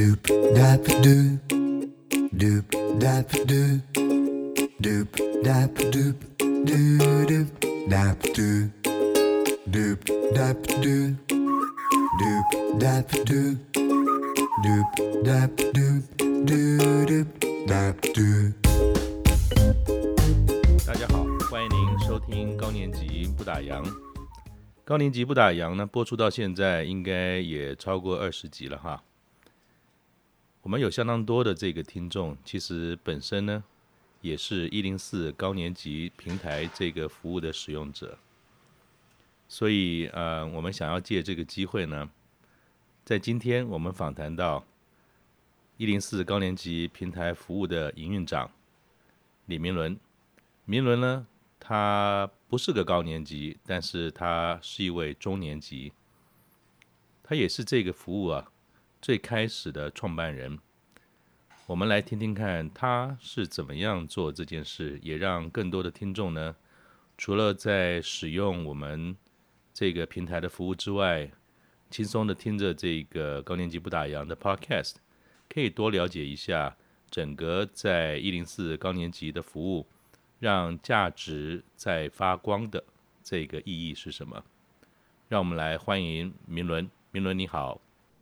Doop dap doop, doop dap doop, doop dap doop, doo doop dap doop, doop dap doop, doop dap doop, doop dap doop, doo doop dap doo 大家好，欢迎您收听高年级不打烊。高年级不打烊呢，播出到现在应该也超过二十集了哈。我们有相当多的这个听众，其实本身呢也是一零四高年级平台这个服务的使用者，所以呃，我们想要借这个机会呢，在今天我们访谈到一零四高年级平台服务的营运长李明伦。明伦呢，他不是个高年级，但是他是一位中年级，他也是这个服务啊最开始的创办人。我们来听听看他是怎么样做这件事，也让更多的听众呢，除了在使用我们这个平台的服务之外，轻松的听着这个高年级不打烊的 Podcast，可以多了解一下整个在一零四高年级的服务。让价值在发光的这个意义是什么？让我们来欢迎明伦。明伦你好，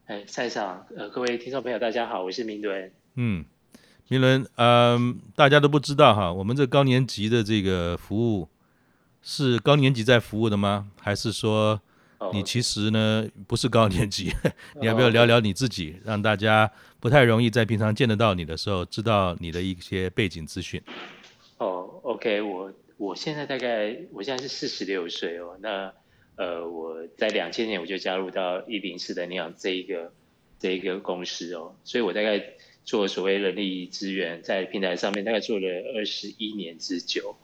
哎，赛上呃，各位听众朋友大家好，我是明伦。嗯，明伦，嗯、呃，大家都不知道哈，我们这高年级的这个服务是高年级在服务的吗？还是说你其实呢不是高年级？你要不要聊聊你自己，让大家不太容易在平常见得到你的时候知道你的一些背景资讯？哦，OK，我我现在大概我现在是四十六岁哦，那呃我在两千年我就加入到一零四的那样这一个这一个公司哦，所以我大概做所谓人力资源在平台上面大概做了二十一年之久，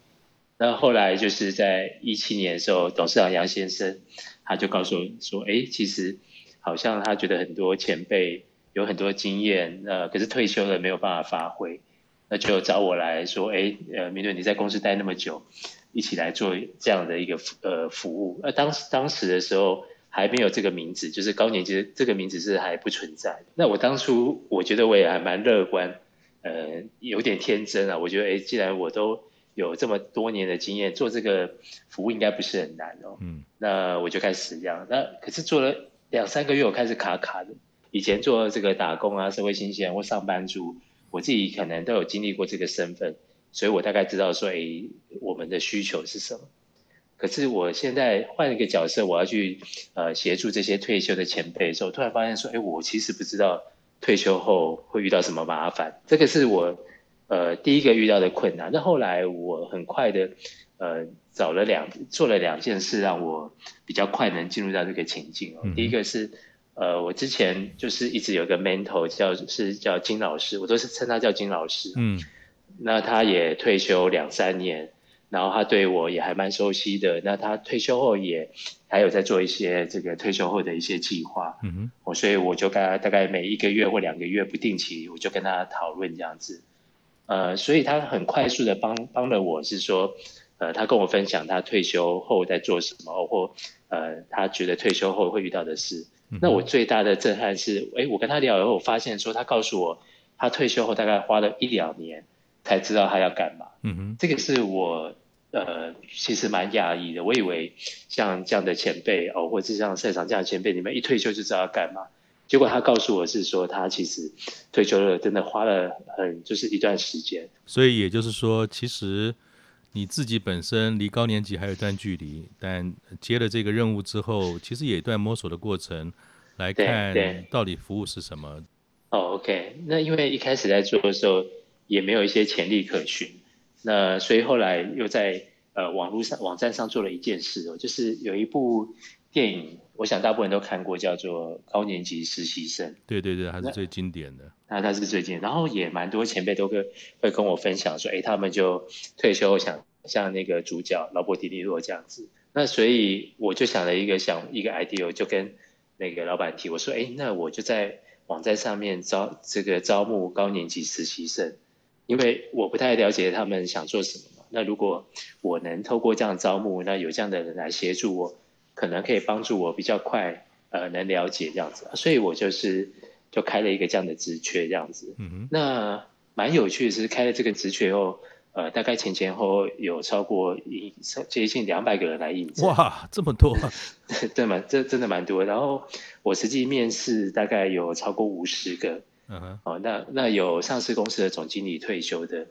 那后来就是在一七年的时候，董事长杨先生他就告诉我说，哎，其实好像他觉得很多前辈有很多经验，呃，可是退休了没有办法发挥。那就找我来说，哎，呃，明伦你在公司待那么久，一起来做这样的一个呃服务。那当时当时的时候还没有这个名字，就是高年级这个名字是还不存在。那我当初我觉得我也还蛮乐观，呃，有点天真啊。我觉得，哎，既然我都有这么多年的经验，做这个服务应该不是很难哦。嗯。那我就开始这样。那可是做了两三个月，我开始卡卡的。以前做这个打工啊，社会新鲜或上班族。我自己可能都有经历过这个身份，所以我大概知道说，哎，我们的需求是什么。可是我现在换一个角色，我要去呃协助这些退休的前辈的时候，突然发现说，哎，我其实不知道退休后会遇到什么麻烦。这个是我呃第一个遇到的困难。那后来我很快的呃找了两做了两件事，让我比较快能进入到这个情境哦。嗯、第一个是。呃，我之前就是一直有个 mentor 叫是叫金老师，我都是称他叫金老师。嗯，那他也退休两三年，然后他对我也还蛮熟悉的。那他退休后也还有在做一些这个退休后的一些计划。嗯哼，我所以我就跟他大概每一个月或两个月不定期，我就跟他讨论这样子。呃，所以他很快速的帮帮了我，是说，呃，他跟我分享他退休后在做什么，或呃，他觉得退休后会遇到的事。那我最大的震撼是，哎，我跟他聊以后，我发现说他告诉我，他退休后大概花了一两年才知道他要干嘛。嗯哼，这个是我呃其实蛮讶异的。我以为像这样的前辈哦，或者是像赛场这样的前辈，你们一退休就知道要干嘛。结果他告诉我是说，他其实退休了，真的花了很就是一段时间。所以也就是说，其实。你自己本身离高年级还有一段距离，但接了这个任务之后，其实也有一段摸索的过程，来看到底服务是什么。哦，OK，那因为一开始在做的时候也没有一些潜力可循，那所以后来又在呃网络上网站上做了一件事哦，就是有一部电影。我想大部分人都看过，叫做《高年级实习生》。对对对，还是最经典的。那他是最经典，然后也蛮多前辈都会会跟我分享说，哎，他们就退休想像那个主角劳勃迪尼洛这样子。那所以我就想了一个想一个 idea，就跟那个老板提，我说，哎，那我就在网站上面招这个招募高年级实习生，因为我不太了解他们想做什么嘛。那如果我能透过这样招募，那有这样的人来协助我。可能可以帮助我比较快，呃，能了解这样子，所以我就是就开了一个这样的职缺，这样子。嗯哼。那蛮有趣的是，开了这个职缺后，呃，大概前前后后有超过一接近两百个人来应征。哇，这么多！对吗？这真的蛮多。然后我实际面试大概有超过五十个。嗯哼。哦，那那有上市公司的总经理退休的。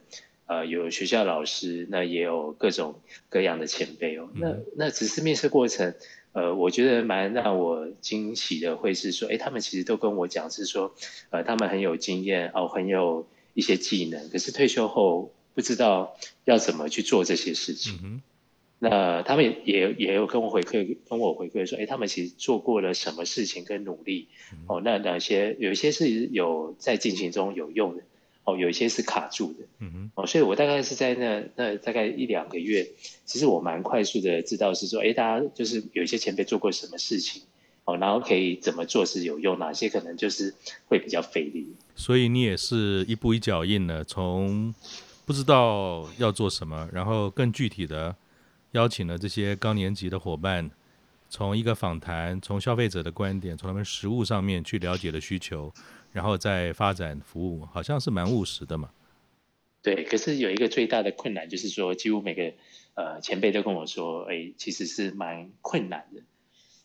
呃，有学校老师，那也有各种各样的前辈哦。嗯、那那只是面试过程，呃，我觉得蛮让我惊喜的，会是说，哎，他们其实都跟我讲是说，呃，他们很有经验哦，很有一些技能，可是退休后不知道要怎么去做这些事情。嗯、那他们也也也有跟我回馈，跟我回馈说，哎，他们其实做过了什么事情跟努力。嗯、哦，那哪些有一些是有在进行中有用的。哦，有一些是卡住的，嗯哼，哦，所以我大概是在那那大概一两个月，其实我蛮快速的知道是说，哎，大家就是有一些前辈做过什么事情，哦，然后可以怎么做是有用，哪些可能就是会比较费力。所以你也是一步一脚印的，从不知道要做什么，然后更具体的邀请了这些高年级的伙伴，从一个访谈，从消费者的观点，从他们实物上面去了解的需求。然后再发展服务，好像是蛮务实的嘛。对，可是有一个最大的困难，就是说，几乎每个呃前辈都跟我说，哎，其实是蛮困难的。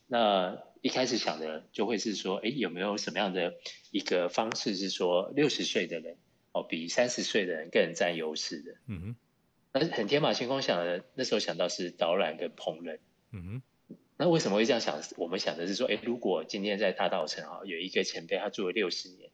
那一开始想的就会是说，哎，有没有什么样的一个方式是说，六十岁的人哦，比三十岁的人更占优势的？嗯哼。那很天马行空想的，那时候想到是导览跟烹饪。嗯哼。那为什么会这样想？我们想的是说，哎，如果今天在大道城啊，有一个前辈他住了六十年，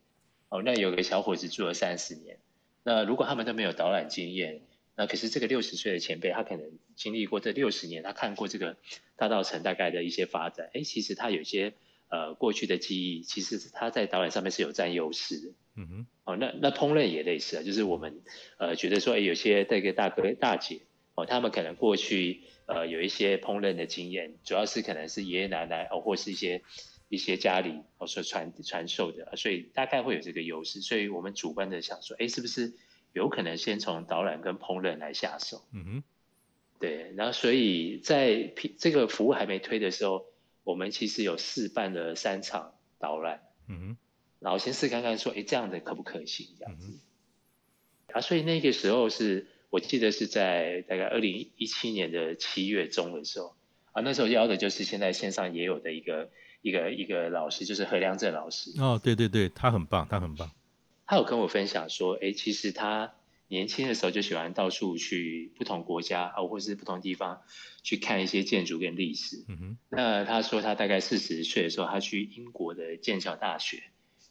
哦，那有个小伙子住了三十年，那如果他们都没有导览经验，那可是这个六十岁的前辈，他可能经历过这六十年，他看过这个大道城大概的一些发展，哎，其实他有些呃过去的记忆，其实他在导览上面是有占优势的。嗯哼。哦，那那烹饪也类似啊，就是我们呃觉得说，哎，有些这个大哥大姐，哦，他们可能过去。呃，有一些烹饪的经验，主要是可能是爷爷奶奶哦，或是一些一些家里哦所传传授的，所以大概会有这个优势。所以我们主观的想说，哎，是不是有可能先从导览跟烹饪来下手？嗯哼，对。然后，所以在这个服务还没推的时候，我们其实有试办了三场导览。嗯哼，然后先试看看说，哎，这样的可不可行？这样子。嗯、啊，所以那个时候是。我记得是在大概二零一七年的七月中的时候啊，那时候邀的就是现在线上也有的一个一个一个老师，就是何良正老师。哦，对对对，他很棒，他很棒。他有跟我分享说，哎，其实他年轻的时候就喜欢到处去不同国家啊，或是不同地方去看一些建筑跟历史。嗯哼。那他说他大概四十岁的时候，他去英国的剑桥大学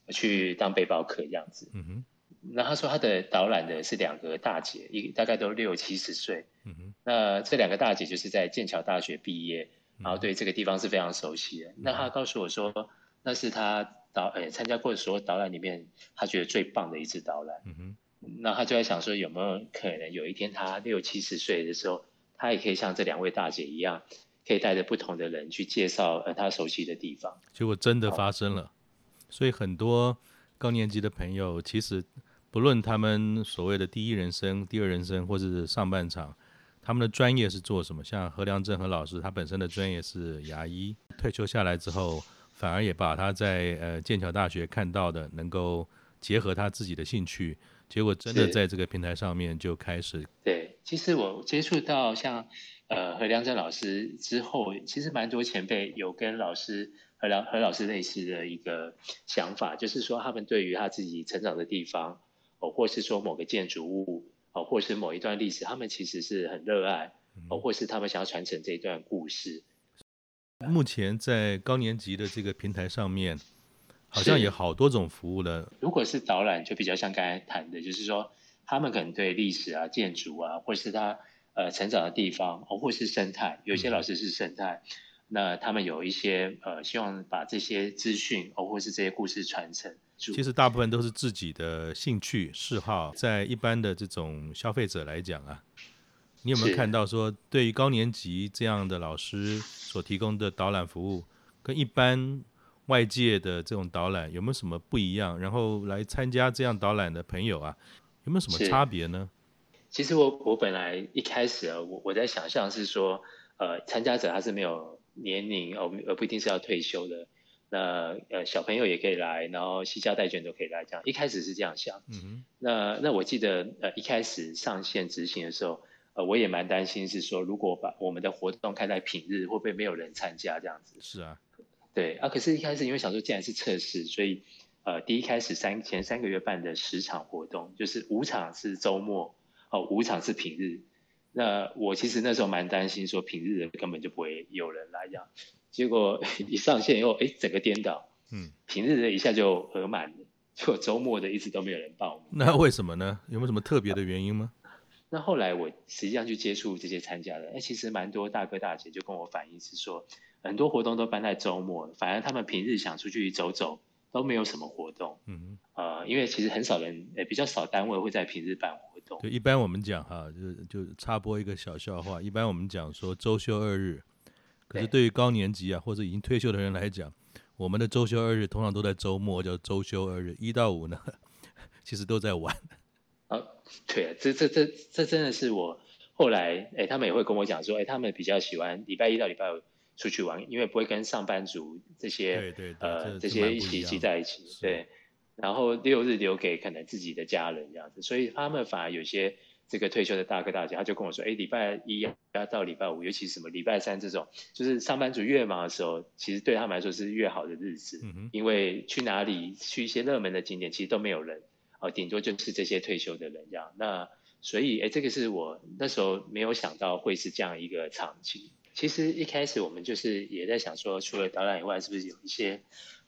去当背包客这样子。嗯哼。那他说他的导览的是两个大姐，一大概都六七十岁。嗯哼。那这两个大姐就是在剑桥大学毕业，然后对这个地方是非常熟悉的。嗯、那他告诉我说，那是他导诶参加过的所有导览里面，他觉得最棒的一次导览。嗯哼。那他就在想说，有没有可能有一天他六七十岁的时候，他也可以像这两位大姐一样，可以带着不同的人去介绍呃他熟悉的地方。结果真的发生了，所以很多高年级的朋友其实。不论他们所谓的第一人生、第二人生，或是上半场，他们的专业是做什么？像何良正何老师，他本身的专业是牙医，退休下来之后，反而也把他在呃剑桥大学看到的，能够结合他自己的兴趣，结果真的在这个平台上面就开始。对，其实我接触到像呃何良正老师之后，其实蛮多前辈有跟老师何良何老师类似的一个想法，就是说他们对于他自己成长的地方。哦，或是说某个建筑物，哦，或是某一段历史，他们其实是很热爱，哦，或是他们想要传承这一段故事。目前在高年级的这个平台上面，好像有好多种服务了。如果是导览，就比较像刚才谈的，就是说他们可能对历史啊、建筑啊，或是他呃成长的地方，哦，或是生态，有些老师是生态，嗯、那他们有一些呃希望把这些资讯，哦，或是这些故事传承。其实大部分都是自己的兴趣嗜好，在一般的这种消费者来讲啊，你有没有看到说，对于高年级这样的老师所提供的导览服务，跟一般外界的这种导览有没有什么不一样？然后来参加这样导览的朋友啊，有没有什么差别呢？其实我我本来一开始啊，我我在想象是说，呃，参加者他是没有年龄哦，而不一定是要退休的。那呃小朋友也可以来，然后西家带卷都可以来，这样一开始是这样想。嗯哼。那那我记得呃一开始上线执行的时候，呃我也蛮担心是说，如果把我们的活动开在平日，会不会没有人参加这样子？是啊。对啊，可是，一开始因为想说，既然是测试，所以呃第一开始三前三个月办的十场活动，就是五场是周末，哦五场是平日。那我其实那时候蛮担心，说平日的根本就不会有人来这样。结果 一上线以后，哎，整个颠倒，嗯，平日的一下就额满了，就周末的一直都没有人报名。那为什么呢？有没有什么特别的原因吗？那后来我实际上去接触这些参加的，哎，其实蛮多大哥大姐就跟我反映是说，很多活动都办在周末，反而他们平日想出去走走都没有什么活动。嗯呃，因为其实很少人，哎，比较少单位会在平日办活动。对，一般我们讲哈，就就插播一个小笑话，一般我们讲说周休二日。可是对于高年级啊，或者已经退休的人来讲，我们的周休二日通常都在周末，叫周休二日。一到五呢，其实都在玩。啊，对啊，这这这这真的是我后来，哎，他们也会跟我讲说，哎，他们比较喜欢礼拜一到礼拜五出去玩，因为不会跟上班族这些对对对呃这，这些一起聚在一起，对。然后六日留给可能自己的家人这样子，所以他们反而有些。这个退休的大哥大姐，他就跟我说：“哎，礼拜一要到礼拜五，尤其什么礼拜三这种，就是上班族越忙的时候，其实对他们来说是越好的日子。嗯、因为去哪里去一些热门的景点，其实都没有人，哦，顶多就是这些退休的人这样。那所以，哎，这个是我那时候没有想到会是这样一个场景。其实一开始我们就是也在想说，除了导览以外，是不是有一些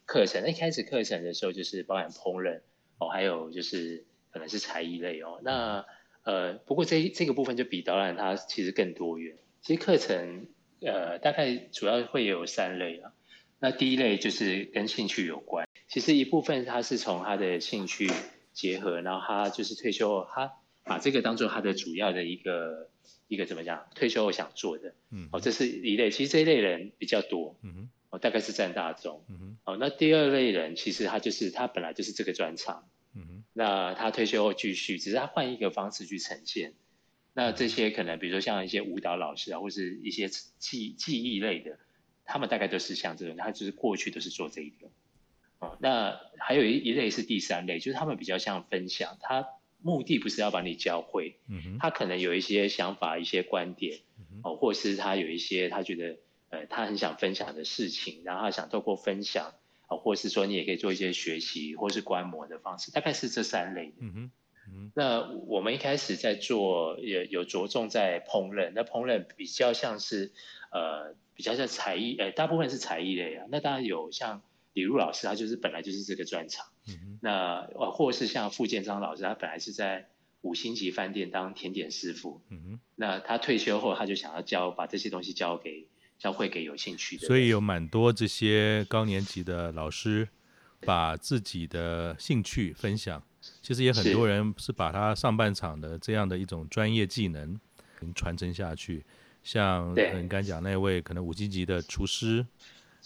课程？一开始课程的时候就是包含烹饪哦，还有就是可能是才艺类哦，那。呃，不过这这个部分就比导览它其实更多元。其实课程呃大概主要会有三类啊。那第一类就是跟兴趣有关，其实一部分他是从他的兴趣结合，然后他就是退休后，他把这个当做他的主要的一个一个怎么讲？退休后想做的。嗯。哦，这是一类，其实这一类人比较多。嗯哼。哦，大概是占大众。嗯哼。哦，那第二类人其实他就是他本来就是这个专长。嗯，那他退休后继续，只是他换一个方式去呈现。那这些可能，比如说像一些舞蹈老师啊，或是一些技技艺类的，他们大概都是像这种，他就是过去都是做这一个。哦，那还有一一类是第三类，就是他们比较像分享，他目的不是要把你教会，嗯，他可能有一些想法、一些观点，哦，或是他有一些他觉得呃他很想分享的事情，然后他想透过分享。啊，或是说你也可以做一些学习，或是观摩的方式，大概是这三类。嗯哼，嗯，那我们一开始在做，也有着重在烹饪。那烹饪比较像是，呃，比较像才艺，呃，大部分是才艺类啊。那当然有像李璐老师，他就是本来就是这个专长。嗯哼，那呃，或是像傅建章老师，他本来是在五星级饭店当甜点师傅。嗯哼，那他退休后，他就想要教，把这些东西教给。教会给有兴趣的，所以有蛮多这些高年级的老师把自己的兴趣分享。其实也很多人是把他上半场的这样的一种专业技能传承下去。像你刚讲那位可能五星级的厨师，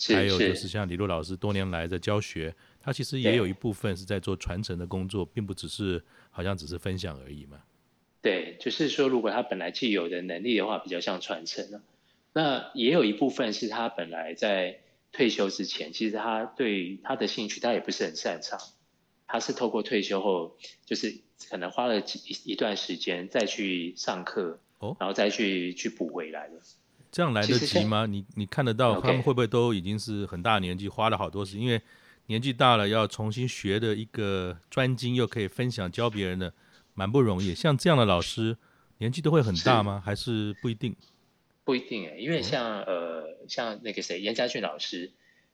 还有就是像李璐老师多年来的教学，他其实也有一部分是在做传承的工作，并不只是好像只是分享而已嘛。对，就是说如果他本来既有的能力的话，比较像传承了。那也有一部分是他本来在退休之前，其实他对他的兴趣他也不是很擅长，他是透过退休后，就是可能花了几一段时间再去上课，哦，然后再去去补回来的。这样来得及吗？你你看得到他们会不会都已经是很大年纪，花了好多时间？因为年纪大了要重新学的一个专精，又可以分享教别人的，蛮不容易。像这样的老师，年纪都会很大吗？还是不一定？不一定诶，因为像呃像那个谁严家俊老师，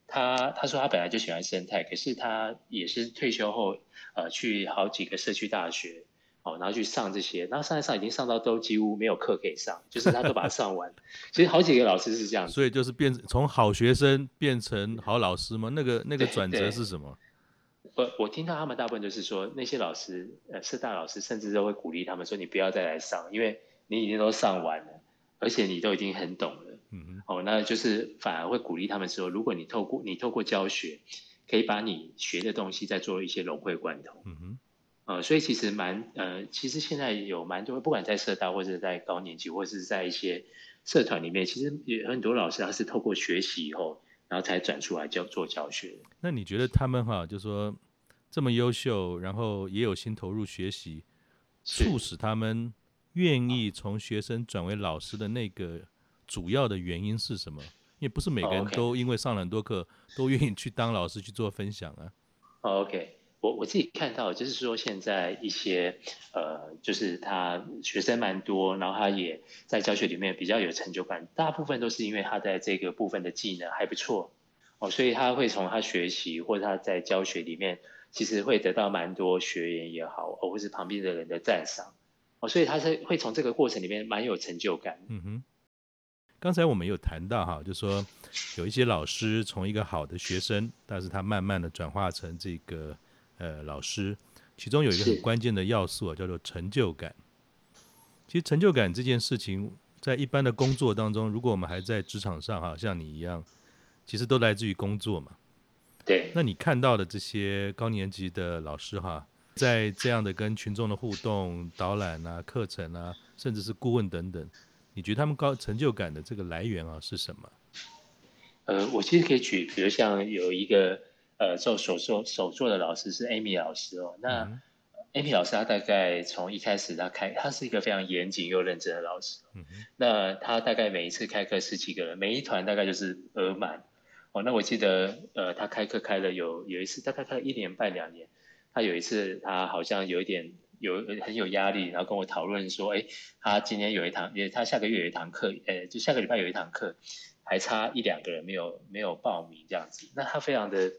他他说他本来就喜欢生态，可是他也是退休后呃去好几个社区大学哦，然后去上这些，然后上一上已经上到都几乎没有课可以上，就是他都把它上完。其实好几个老师是这样，所以就是变从好学生变成好老师吗？那个那个转折是什么？我我听到他们大部分就是说那些老师呃社大老师甚至都会鼓励他们说，你不要再来上，因为你已经都上完了。而且你都已经很懂了，嗯，哦，那就是反而会鼓励他们说，如果你透过你透过教学，可以把你学的东西再做一些融会贯通，嗯哼，呃，所以其实蛮呃，其实现在有蛮多，不管在社大或者在高年级，或者是在一些社团里面，其实有很多老师他是透过学习以后，然后才转出来教做教学。那你觉得他们哈，就说这么优秀，然后也有心投入学习，促使他们愿意从学生转为老师的那个主要的原因是什么？因为不是每个人都因为上了很多课，oh. 都愿意去当老师去做分享啊。Oh, OK，我我自己看到就是说，现在一些呃，就是他学生蛮多，然后他也在教学里面比较有成就感，大部分都是因为他在这个部分的技能还不错哦，所以他会从他学习或者他在教学里面，其实会得到蛮多学员也好，或是旁边的人的赞赏哦，所以他是会从这个过程里面蛮有成就感。嗯哼。刚才我们有谈到哈，就是说有一些老师从一个好的学生，但是他慢慢的转化成这个呃老师，其中有一个很关键的要素啊，叫做成就感。其实成就感这件事情，在一般的工作当中，如果我们还在职场上哈，像你一样，其实都来自于工作嘛。对。那你看到的这些高年级的老师哈，在这样的跟群众的互动、导览啊、课程啊，甚至是顾问等等。你觉得他们高成就感的这个来源啊是什么？呃，我其实可以举，比如像有一个呃做手作手作的老师是 Amy 老师哦。那 Amy 老师他大概从一开始他开，他是一个非常严谨又认真的老师。嗯。那他大概每一次开课十几个人，每一团大概就是额满。哦，那我记得呃他开课开了有有一次大概开了一年半两年，他有一次他好像有一点。有很有压力，然后跟我讨论说，哎，他今天有一堂，因为他下个月有一堂课，呃，就下个礼拜有一堂课，还差一两个人没有没有报名这样子，那他非常的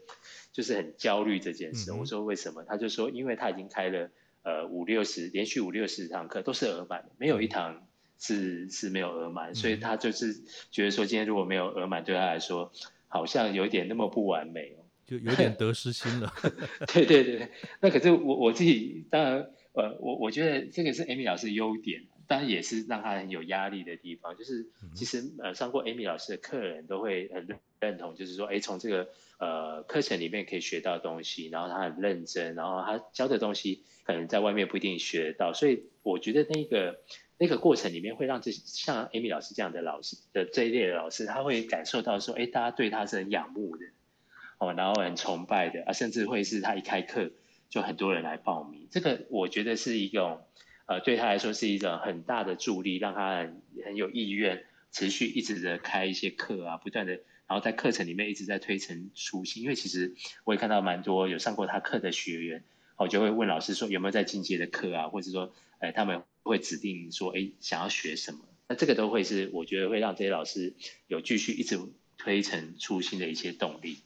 就是很焦虑这件事。嗯、我说为什么？他就说，因为他已经开了呃五六十连续五六十堂课都是额满，没有一堂是是没有额满，所以他就是觉得说今天如果没有额满，对他来说好像有点那么不完美哦，就有点得失心了。对对对，那可是我我自己当然。呃，我我觉得这个是 Amy 老师的优点，当然也是让他很有压力的地方。就是其实呃上过 Amy 老师的客人都会很认同，就是说，哎，从这个呃课程里面可以学到东西，然后他很认真，然后他教的东西可能在外面不一定学得到。所以我觉得那个那个过程里面会让这像 Amy 老师这样的老师的这一类的老师，他会感受到说，哎，大家对他是很仰慕的，哦，然后很崇拜的啊，甚至会是他一开课。就很多人来报名，这个我觉得是一种，呃，对他来说是一种很大的助力，让他很很有意愿持续一直的开一些课啊，不断的，然后在课程里面一直在推陈出新。因为其实我也看到蛮多有上过他课的学员，我就会问老师说有没有在进阶的课啊，或者说，呃，他们会指定说，哎，想要学什么？那这个都会是我觉得会让这些老师有继续一直推陈出新的一些动力。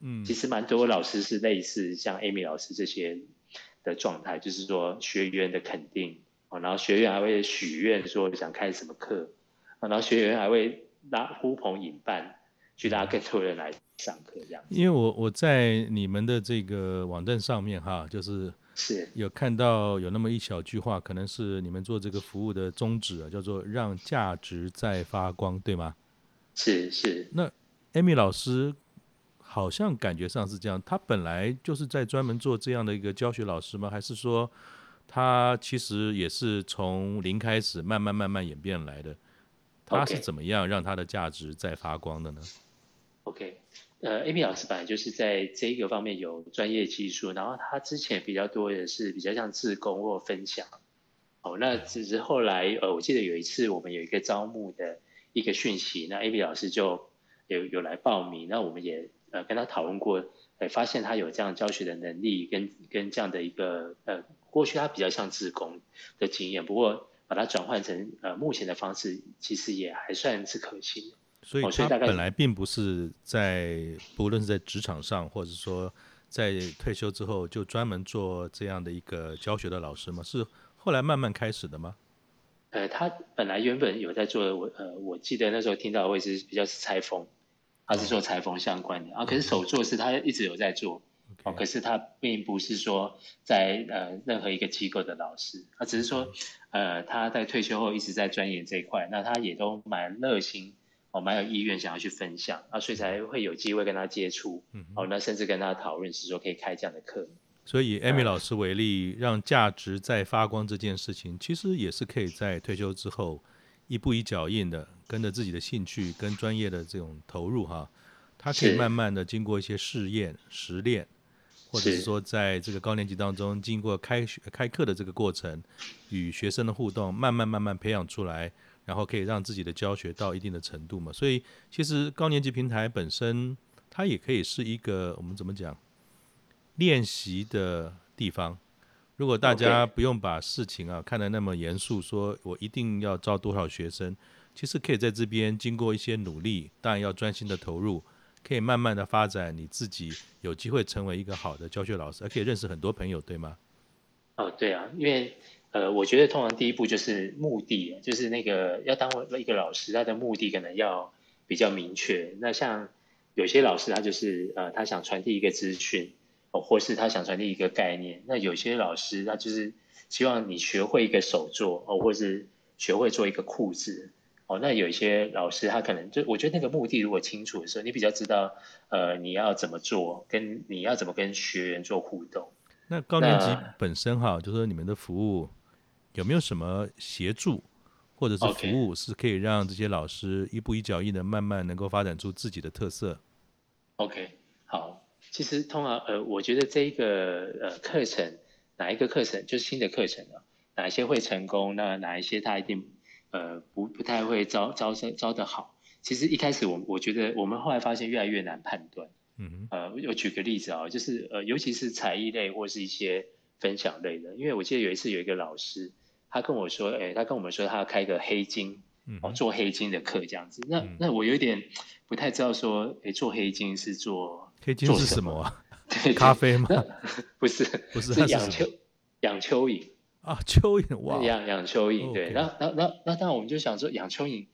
嗯，其实蛮多老师是类似像 Amy 老师这些的状态，就是说学员的肯定，然后学员还会许愿说想开什么课，然后学员还会拉呼朋引伴，去拉更多人来上课这样。因为我我在你们的这个网站上面哈，就是是有看到有那么一小句话，可能是你们做这个服务的宗旨啊，叫做让价值在发光，对吗？是是。那 Amy 老师。好像感觉上是这样，他本来就是在专门做这样的一个教学老师吗？还是说他其实也是从零开始慢慢慢慢演变来的？他是怎么样让他的价值再发光的呢？OK，呃，Amy 老师本来就是在这一个方面有专业技术，然后他之前比较多的是比较像自工或分享。哦，那只是后来呃，我记得有一次我们有一个招募的一个讯息，那 Amy 老师就有有来报名，那我们也。呃，跟他讨论过，呃，发现他有这样教学的能力跟，跟跟这样的一个呃，过去他比较像自工的经验，不过把它转换成呃目前的方式，其实也还算是可行。所以他本来并不是在，不论是在职场上，或者说在退休之后，就专门做这样的一个教学的老师吗？是后来慢慢开始的吗？呃，他本来原本有在做，我呃，我记得那时候听到的位置比较是裁缝。他是做裁缝相关的啊，可是手作是他一直有在做哦，可是他并不是说在呃任何一个机构的老师，他只是说呃他在退休后一直在钻研这一块，那他也都蛮热心哦，蛮有意愿想要去分享啊，所以才会有机会跟他接触哦，那甚至跟他讨论是说可以开这样的课。所以以 Amy 老师为例，让价值在发光这件事情，其实也是可以在退休之后。一步一脚印的跟着自己的兴趣跟专业的这种投入哈，他可以慢慢的经过一些试验、实练，或者是说在这个高年级当中，经过开学开课的这个过程，与学生的互动，慢慢慢慢培养出来，然后可以让自己的教学到一定的程度嘛。所以其实高年级平台本身，它也可以是一个我们怎么讲练习的地方。如果大家不用把事情啊看得那么严肃，说我一定要招多少学生，其实可以在这边经过一些努力，当然要专心的投入，可以慢慢的发展你自己，有机会成为一个好的教学老师，而可以认识很多朋友，对吗？哦，对啊，因为呃，我觉得通常第一步就是目的，就是那个要当一个老师，他的目的可能要比较明确。那像有些老师他就是呃，他想传递一个资讯。哦，或是他想传递一个概念，那有些老师他就是希望你学会一个手作哦，或是学会做一个裤子哦。那有一些老师他可能就我觉得那个目的如果清楚的时候，你比较知道呃你要怎么做，跟你要怎么跟学员做互动。那高年级本身哈，就是说你们的服务有没有什么协助或者是服务是可以让这些老师一步一脚印的慢慢能够发展出自己的特色？OK，好。其实通常呃，我觉得这一个呃课程，哪一个课程就是新的课程啊，哪一些会成功，那哪一些他一定呃不不太会招招生招的好。其实一开始我我觉得我们后来发现越来越难判断。嗯呃，我举个例子啊，就是呃，尤其是才艺类或是一些分享类的，因为我记得有一次有一个老师，他跟我说，哎，他跟我们说他要开个黑金，哦，做黑金的课这样子。那那我有点不太知道说，哎，做黑金是做。黑金是什么啊？咖啡吗？不是，不是，是养蚯养蚯蚓啊，蚯蚓哇，养养蚯蚓对。那那那那当然我们就想说养蚯蚓，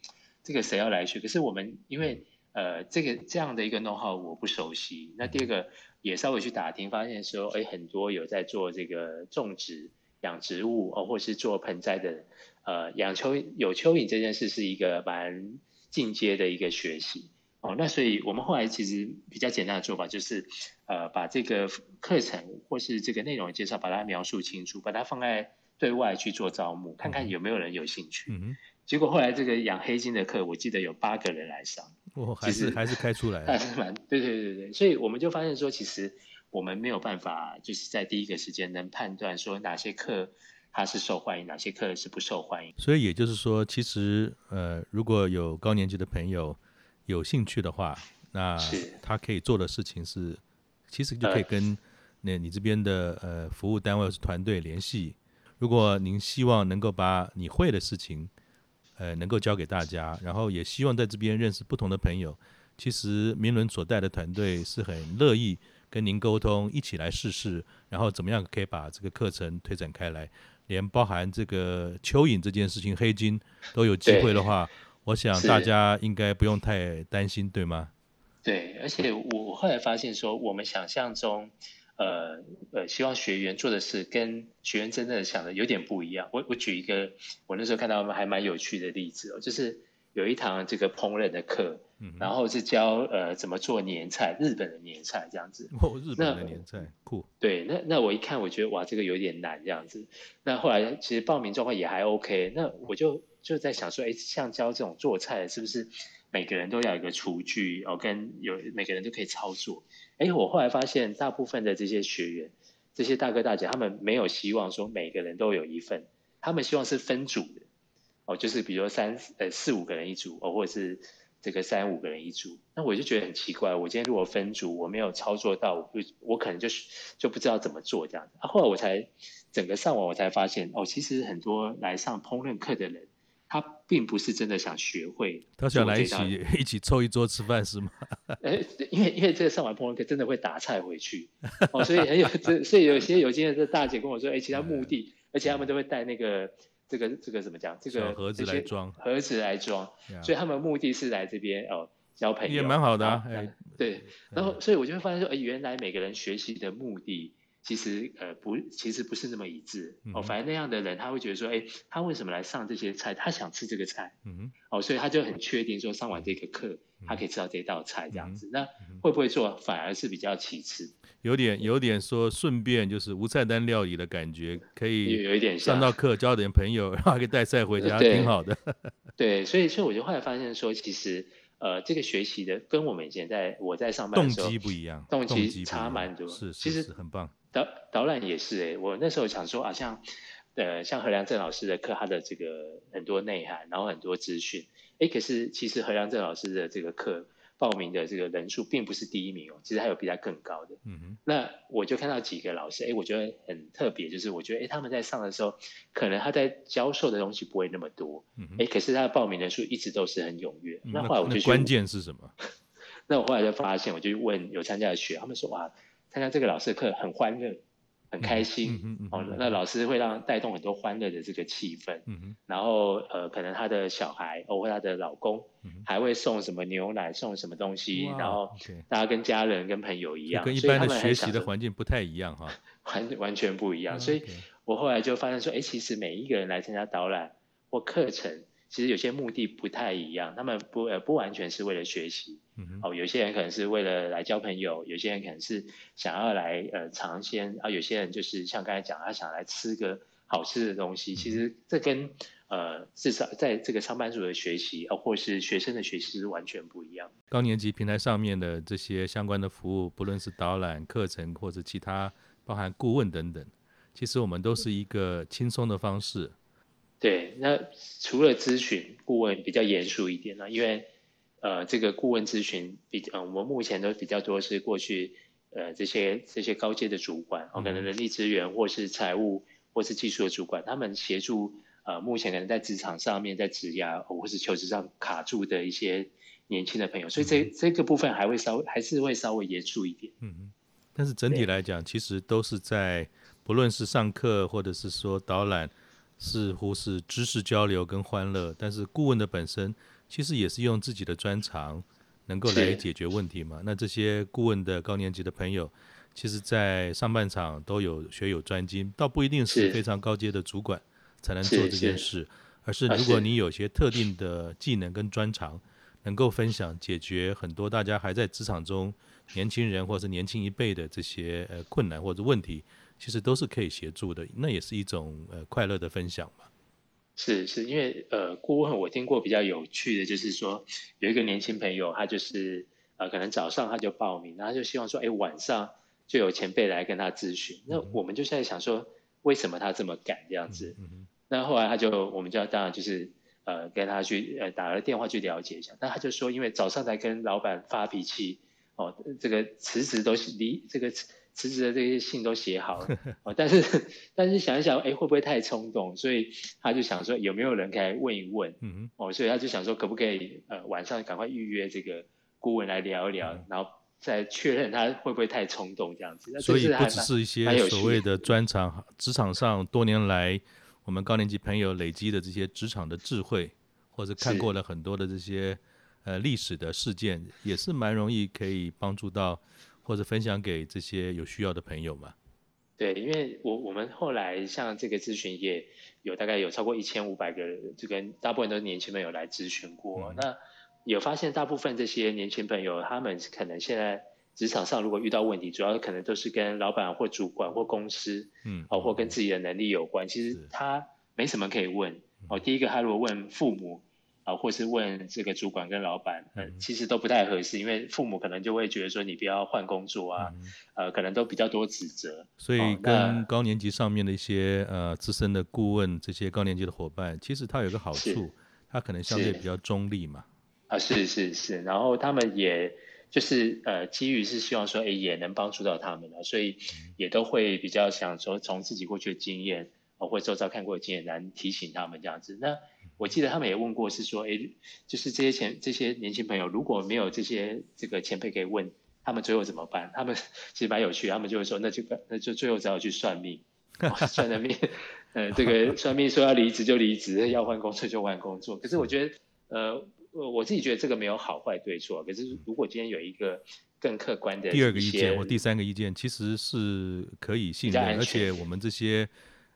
这个谁要来学？可是我们因为呃这个这样的一个 know how 我不熟悉。那第二个也稍微去打听，发现说哎很多有在做这个种植养植物哦，或是做盆栽的呃养蚯有蚯蚓这件事是一个蛮进阶的一个学习。哦，那所以我们后来其实比较简单的做法就是，呃，把这个课程或是这个内容介绍，把它描述清楚，把它放在对外去做招募，看看有没有人有兴趣。嗯哼。结果后来这个养黑金的课，我记得有八个人来上。哦，还是还是开出来了。还是蛮对对对对，所以我们就发现说，其实我们没有办法就是在第一个时间能判断说哪些课它是受欢迎，哪些课是不受欢迎。所以也就是说，其实呃，如果有高年级的朋友。有兴趣的话，那他可以做的事情是，是其实就可以跟那你这边的呃服务单位或是团队联系。如果您希望能够把你会的事情，呃，能够教给大家，然后也希望在这边认识不同的朋友，其实明伦所带的团队是很乐意跟您沟通，一起来试试，然后怎么样可以把这个课程推展开来，连包含这个蚯蚓这件事情，黑金都有机会的话。我想大家应该不用太担心，对吗？对，而且我后来发现说，我们想象中，呃呃，希望学员做的事跟学员真正的想的有点不一样。我我举一个我那时候看到还蛮有趣的例子哦，就是有一堂这个烹饪的课，嗯、然后是教呃怎么做年菜，日本的年菜这样子。哦，日本的年菜，酷。对，那那我一看，我觉得哇，这个有点难这样子。那后来其实报名状况也还 OK，那我就。就在想说，哎，像教这种做菜，是不是每个人都要有一个厨具哦，跟有每个人都可以操作？哎，我后来发现，大部分的这些学员，这些大哥大姐，他们没有希望说每个人都有一份，他们希望是分组的，哦，就是比如说三呃四五个人一组，哦，或者是这个三五个人一组。那我就觉得很奇怪，我今天如果分组，我没有操作到，我我可能就是就不知道怎么做这样子。后来我才整个上网，我才发现，哦，其实很多来上烹饪课的人。他并不是真的想学会，他想来一起 一起凑一桌吃饭是吗？呃，因为因为这个上完烹饪课真的会打菜回去，哦，所以很有这，所以有些有经验的大姐跟我说，哎，其他目的，而且他们都会带那个这个这个怎么讲？这个盒子来装，盒子来装，所以他们目的是来这边哦交朋友，也蛮好的啊。对，然后所以我就会发现说，哎，原来每个人学习的目的。其实呃不，其实不是那么一致哦。反正那样的人，他会觉得说，哎，他为什么来上这些菜？他想吃这个菜，嗯哦，所以他就很确定说，上完这个课，他可以吃到这道菜这样子。那会不会做，反而是比较其次。有点有点说顺便就是无菜单料理的感觉，可以有一点上到课交点朋友，然后还可以带菜回家，挺好的。对，所以所以我就后来发现说，其实。呃，这个学习的跟我们以前在我在上班的时候动机不一样，动机差蛮多。是，其实很棒。导导览也是诶、欸，我那时候想说啊，像呃像何良正老师的课，他的这个很多内涵，然后很多资讯，诶，可是其实何良正老师的这个课。报名的这个人数并不是第一名哦，其实还有比他更高的。嗯哼，那我就看到几个老师，哎，我觉得很特别，就是我觉得，哎，他们在上的时候，可能他在教授的东西不会那么多，哎，可是他的报名人数一直都是很踊跃。嗯、那后来我就关键是什么？那我后来就发现，我就问有参加的学，他们说哇，参加这个老师的课很欢乐。很开心，嗯嗯哦，那老师会让带动很多欢乐的这个气氛，然后呃，可能他的小孩，或他的老公，还会送什么牛奶，送什么东西，然后大家跟家人跟朋友一样，跟一般的学习的环境不太一样哈，完 完全不一样，所以我后来就发现说，哎，其实每一个人来参加导览或课程。其实有些目的不太一样，他们不呃不完全是为了学习，嗯，哦，有些人可能是为了来交朋友，有些人可能是想要来呃尝鲜，啊，有些人就是像刚才讲，他想来吃个好吃的东西。嗯、其实这跟呃至少在这个上班族的学习，啊，或是学生的学习是完全不一样。高年级平台上面的这些相关的服务，不论是导览课程或者其他，包含顾问等等，其实我们都是一个轻松的方式。对，那除了咨询顾问比较严肃一点呢，因为呃，这个顾问咨询比呃，我们目前都比较多是过去呃这些这些高阶的主管，哦，可能人力资源或是财务或是技术的主管，他们协助呃目前可能在职场上面在职涯或是求职上卡住的一些年轻的朋友，所以这这个部分还会稍微还是会稍微严肃一点。嗯嗯，但是整体来讲，其实都是在不论是上课或者是说导览。似乎是知识交流跟欢乐，但是顾问的本身其实也是用自己的专长能够来解决问题嘛。那这些顾问的高年级的朋友，其实，在上半场都有学有专精，倒不一定是非常高阶的主管才能做这件事，而是如果你有些特定的技能跟专长，能够分享解决很多大家还在职场中年轻人或是年轻一辈的这些呃困难或者问题。其实都是可以协助的，那也是一种呃快乐的分享嘛。是是，因为呃顾问我听过比较有趣的，就是说有一个年轻朋友，他就是呃可能早上他就报名，然后他就希望说，哎晚上就有前辈来跟他咨询。那我们就现在想说，为什么他这么赶这样子？嗯嗯。那后来他就我们就要当然就是呃跟他去呃打了电话去了解一下，那他就说，因为早上才跟老板发脾气，哦这个辞职都是离这个。辞职的这些信都写好了，哦，但是但是想一想，哎，会不会太冲动？所以他就想说，有没有人可以来问一问？嗯，哦，所以他就想说，可不可以呃晚上赶快预约这个顾问来聊一聊，嗯、然后再确认他会不会太冲动这样子。所以不只是一些所谓的专长，职场上多年来我们高年级朋友累积的这些职场的智慧，或者看过了很多的这些呃历史的事件，也是蛮容易可以帮助到。或者分享给这些有需要的朋友吗？对，因为我我们后来像这个咨询业有大概有超过一千五百个，这个大部分都是年轻朋友来咨询过。嗯、那有发现大部分这些年轻朋友，他们可能现在职场上如果遇到问题，主要可能都是跟老板或主管或公司，嗯，哦，或跟自己的能力有关。其实他没什么可以问。哦，第一个他如果问父母。啊，或是问这个主管跟老板，嗯，其实都不太合适，因为父母可能就会觉得说你不要换工作啊，嗯、呃，可能都比较多指责。所以跟高年级上面的一些呃资深的顾问，这些高年级的伙伴，其实他有个好处，他可能相对比较中立嘛。啊，是是是，然后他们也就是呃，基于是希望说，哎，也能帮助到他们了，所以也都会比较想说从自己过去的经验，或者周遭看过的经验来提醒他们这样子。那我记得他们也问过，是说，哎，就是这些前这些年轻朋友如果没有这些这个前辈可以问，他们最后怎么办？他们 其实蛮有趣，他们就会说，那就那就最后只好去算命，哦、算的命，呃，这个 算命说要离职就离职，要换工作就换工作。可是我觉得，呃，我自己觉得这个没有好坏对错。可是如果今天有一个更客观的第二个意见或第三个意见，其实是可以信任，而且我们这些。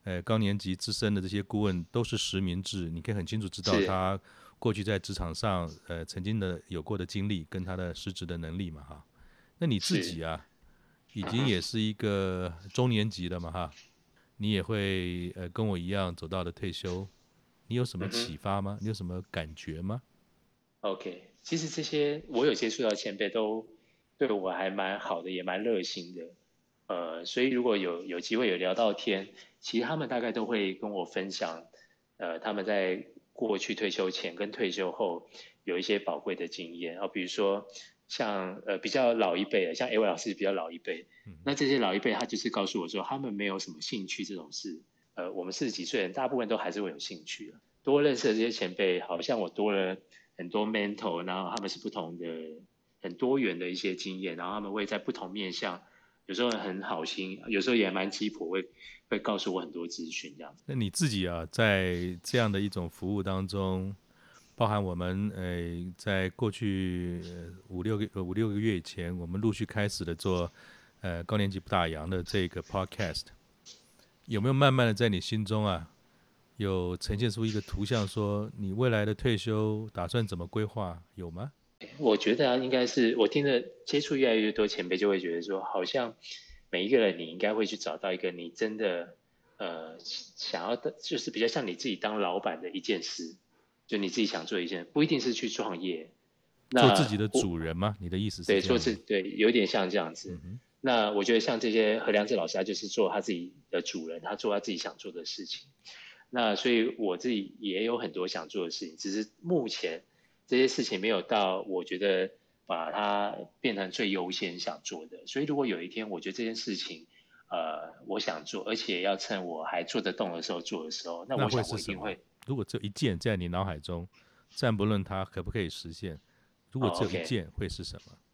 呃，高年级资深的这些顾问都是实名制，你可以很清楚知道他过去在职场上呃曾经的有过的经历跟他的实职的能力嘛哈。那你自己啊，已经也是一个中年级的嘛哈，你也会呃跟我一样走到了退休，你有什么启发吗？你有什么感觉吗？OK，其实这些我有接触到前辈都对我还蛮好的，也蛮热心的。呃，所以如果有有机会有聊到天，其实他们大概都会跟我分享，呃，他们在过去退休前跟退休后有一些宝贵的经验啊，比如说像呃比较老一辈的，像 A 位老师比较老一辈，那这些老一辈他就是告诉我说，他们没有什么兴趣这种事，呃，我们四十几岁人大部分都还是会有兴趣的，多认识的这些前辈，好像我多了很多 mentor，然后他们是不同的很多元的一些经验，然后他们会在不同面向。有时候很好心，有时候也蛮鸡婆，会会告诉我很多资讯这样子。那你自己啊，在这样的一种服务当中，包含我们呃，在过去五六个五六个月以前，我们陆续开始的做呃高年级不打烊的这个 podcast，有没有慢慢的在你心中啊，有呈现出一个图像，说你未来的退休打算怎么规划，有吗？我觉得啊，应该是我听的接触越来越多前辈，就会觉得说，好像每一个人你应该会去找到一个你真的呃想要的，就是比较像你自己当老板的一件事，就你自己想做一件，不一定是去创业，做自己的主人吗？你的意思是？对，做自对，有点像这样子。嗯、那我觉得像这些何良志老师，他就是做他自己的主人，他做他自己想做的事情。那所以我自己也有很多想做的事情，只是目前。这些事情没有到，我觉得把它变成最优先想做的。所以如果有一天，我觉得这件事情，呃，我想做，而且要趁我还做得动的时候做的时候，那我想我一定会。如果只有一件在你脑海中，暂不论它可不可以实现，如果只有一件，会是什么？哦 okay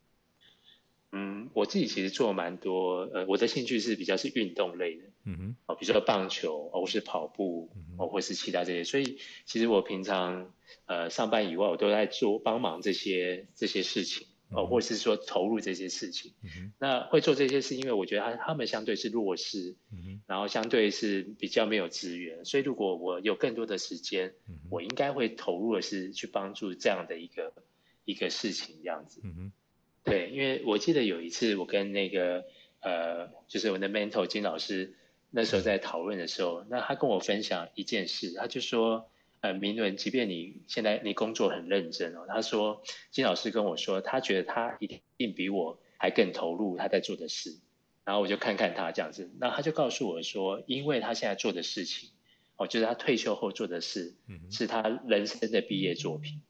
嗯，我自己其实做蛮多，呃，我的兴趣是比较是运动类的，嗯哼，哦，比如说棒球，哦或是跑步，哦，或是其他这些，所以其实我平常呃上班以外，我都在做帮忙这些这些事情，哦，或是说投入这些事情。嗯，那会做这些是，因为我觉得他他们相对是弱势，嗯，然后相对是比较没有资源，所以如果我有更多的时间，嗯，我应该会投入的是去帮助这样的一个一个事情，这样子。嗯哼。对，因为我记得有一次我跟那个呃，就是我的 mentor 金老师那时候在讨论的时候，那他跟我分享一件事，他就说，呃，明伦，即便你现在你工作很认真哦，他说金老师跟我说，他觉得他一定比我还更投入他在做的事，然后我就看看他这样子，那他就告诉我说，因为他现在做的事情，哦，就是他退休后做的事，是他人生的毕业作品。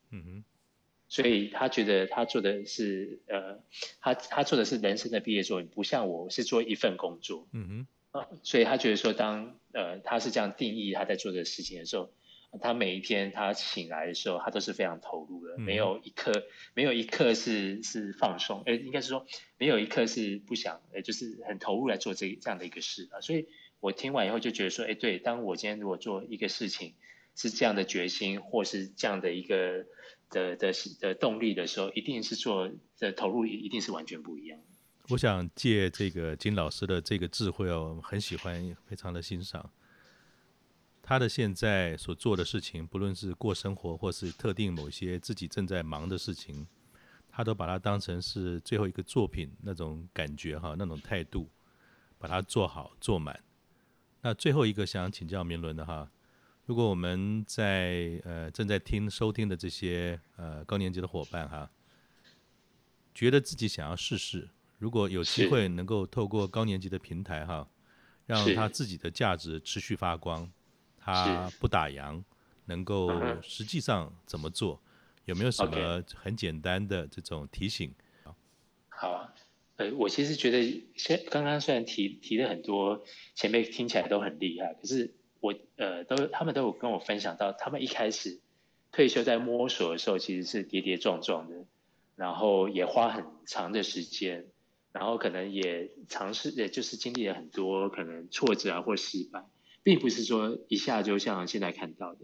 所以他觉得他做的是呃，他他做的是人生的毕业作品，不像我是做一份工作。嗯哼，啊，所以他觉得说当，当呃他是这样定义他在做的事情的时候，他每一天他醒来的时候，他都是非常投入的，嗯、没有一刻没有一刻是是放松，呃，应该是说没有一刻是不想，呃，就是很投入来做这这样的一个事啊。所以我听完以后就觉得说，哎，对，当我今天如果做一个事情是这样的决心，或是这样的一个。的的的动力的时候，一定是做的投入，一定是完全不一样。我想借这个金老师的这个智慧哦，很喜欢，非常的欣赏。他的现在所做的事情，不论是过生活，或是特定某些自己正在忙的事情，他都把它当成是最后一个作品那种感觉哈，那种态度，把它做好做满。那最后一个想请教明伦的哈。如果我们在呃正在听收听的这些呃高年级的伙伴哈，觉得自己想要试试，如果有机会能够透过高年级的平台哈，让他自己的价值持续发光，他不打烊，能够实际上怎么做？有没有什么很简单的这种提醒？好啊，呃，我其实觉得先刚刚虽然提提了很多前辈听起来都很厉害，可是。我呃都他们都有跟我分享到，他们一开始退休在摸索的时候，其实是跌跌撞撞的，然后也花很长的时间，然后可能也尝试，也就是经历了很多可能挫折啊或失败，并不是说一下就像现在看到的。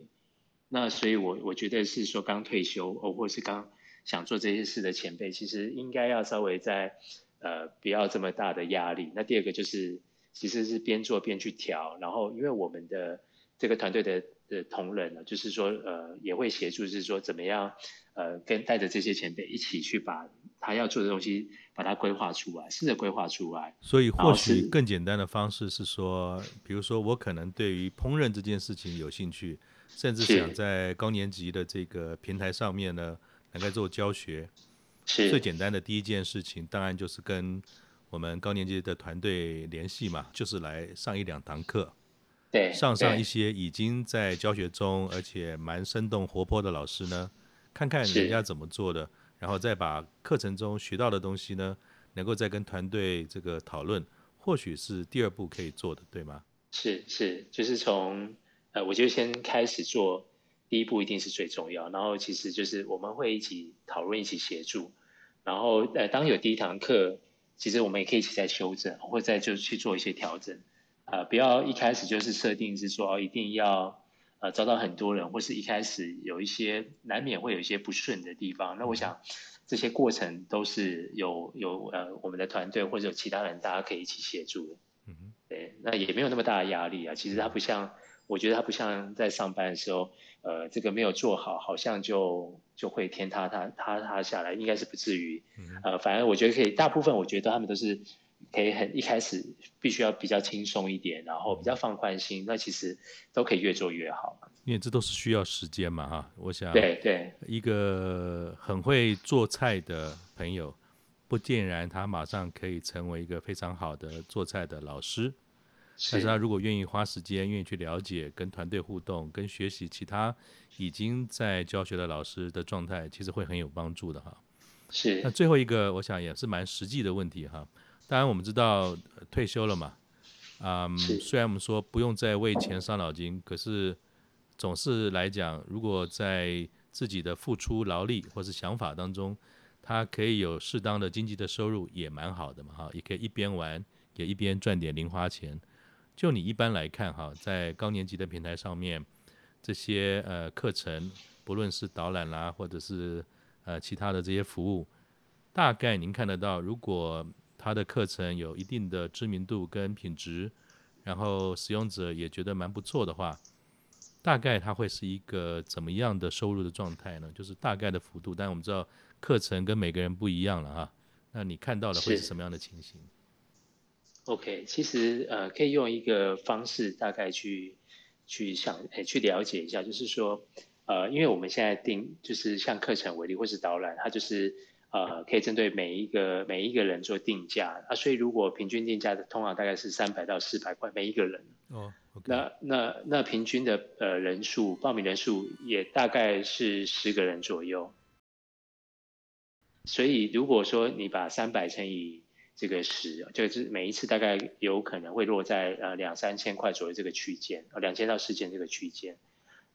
那所以我我觉得是说刚退休哦，或是刚想做这些事的前辈，其实应该要稍微在呃不要这么大的压力。那第二个就是。其实是边做边去调，然后因为我们的这个团队的的同仁呢，就是说呃也会协助，是说怎么样呃跟带着这些前辈一起去把他要做的东西把它规划出来，试着规划出来。所以或许更简单的方式是说，比如说我可能对于烹饪这件事情有兴趣，甚至想在高年级的这个平台上面呢能够做教学，是。最简单的第一件事情，当然就是跟我们高年级的团队联系嘛，就是来上一两堂课，对，上上一些已经在教学中而且蛮生动活泼的老师呢，看看人家怎么做的，然后再把课程中学到的东西呢，能够再跟团队这个讨论，或许是第二步可以做的，对吗？是是，就是从呃，我就先开始做。第一步一定是最重要，然后其实就是我们会一起讨论、一起协助，然后呃，当有第一堂课，其实我们也可以一起再修正，或者再就去做一些调整，啊、呃，不要一开始就是设定是说哦，一定要呃招到很多人，或是一开始有一些难免会有一些不顺的地方。那我想这些过程都是有有呃我们的团队或者有其他人大家可以一起协助的，嗯哼，对，那也没有那么大的压力啊。其实它不像，我觉得他不像在上班的时候。呃，这个没有做好，好像就就会天塌塌塌塌下来，应该是不至于。呃，反而我觉得可以，大部分我觉得他们都是可以很一开始必须要比较轻松一点，然后比较放宽心，那其实都可以越做越好。因为这都是需要时间嘛，哈，我想。对对。一个很会做菜的朋友，不见然他马上可以成为一个非常好的做菜的老师。但是他如果愿意花时间，愿意去了解、跟团队互动、跟学习其他已经在教学的老师的状态，其实会很有帮助的哈。是。那最后一个，我想也是蛮实际的问题哈。当然我们知道退休了嘛，啊、嗯，虽然我们说不用再为钱伤脑筋，可是总是来讲，如果在自己的付出劳力或是想法当中，他可以有适当的经济的收入，也蛮好的嘛哈，也可以一边玩，也一边赚点零花钱。就你一般来看哈，在高年级的平台上面，这些呃课程，不论是导览啦，或者是呃其他的这些服务，大概您看得到，如果他的课程有一定的知名度跟品质，然后使用者也觉得蛮不错的话，大概它会是一个怎么样的收入的状态呢？就是大概的幅度，但我们知道课程跟每个人不一样了哈，那你看到的会是什么样的情形？OK，其实呃，可以用一个方式大概去去想，诶，去了解一下，就是说，呃，因为我们现在定就是像课程为例，或是导览，它就是呃，可以针对每一个每一个人做定价啊，所以如果平均定价的通常大概是三百到四百块每一个人。哦，okay. 那那那平均的呃人数，报名人数也大概是十个人左右。所以如果说你把三百乘以这个十，就是每一次大概有可能会落在呃两三千块左右这个区间，呃两千到四千这个区间，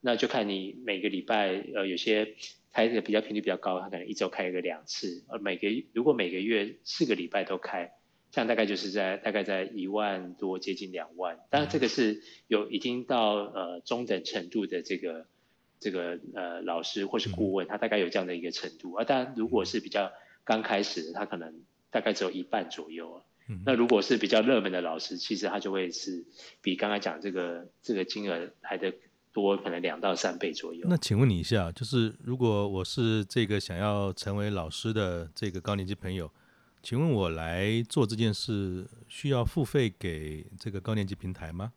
那就看你每个礼拜呃有些开的比较频率比较高，他可能一周开一个两次，呃每个如果每个月四个礼拜都开，这样大概就是在大概在一万多接近两万，当然这个是有已经到呃中等程度的这个这个呃老师或是顾问，他大概有这样的一个程度，啊当然如果是比较刚开始，他可能。大概只有一半左右啊。那如果是比较热门的老师，其实他就会是比刚才讲这个这个金额还得多，可能两到三倍左右。那请问你一下，就是如果我是这个想要成为老师的这个高年级朋友，请问我来做这件事需要付费给这个高年级平台吗？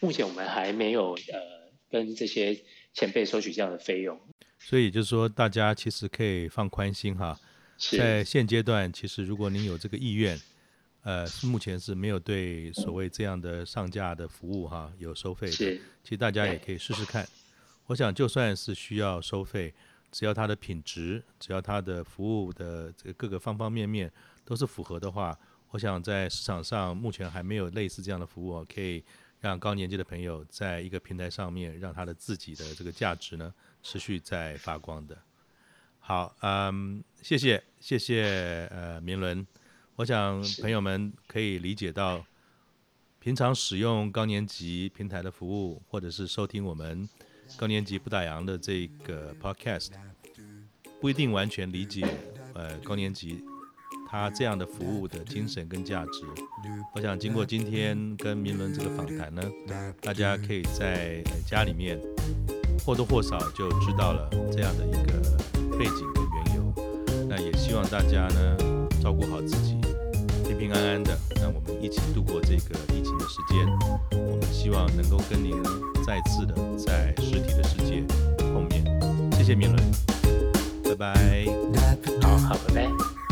目前我们还没有呃跟这些前辈收取这样的费用。所以就是说，大家其实可以放宽心哈。在现阶段，其实如果您有这个意愿，呃，目前是没有对所谓这样的上架的服务哈有收费的。其实大家也可以试试看。我想就算是需要收费，只要它的品质，只要它的服务的这个各个方方面面都是符合的话，我想在市场上目前还没有类似这样的服务，可以让高年级的朋友在一个平台上面，让他的自己的这个价值呢持续在发光的。好，嗯，谢谢，谢谢，呃，明伦，我想朋友们可以理解到，平常使用高年级平台的服务，或者是收听我们高年级不打烊的这个 podcast，不一定完全理解，呃，高年级他这样的服务的精神跟价值。我想经过今天跟明伦这个访谈呢，大家可以在家里面或多或少就知道了这样的一个。背景，那也希望大家呢照顾好自己，平平安安的。那我们一起度过这个疫情的时间。我们希望能够跟您再次的在实体的世界碰面。谢谢敏伦。拜拜。好好，拜拜。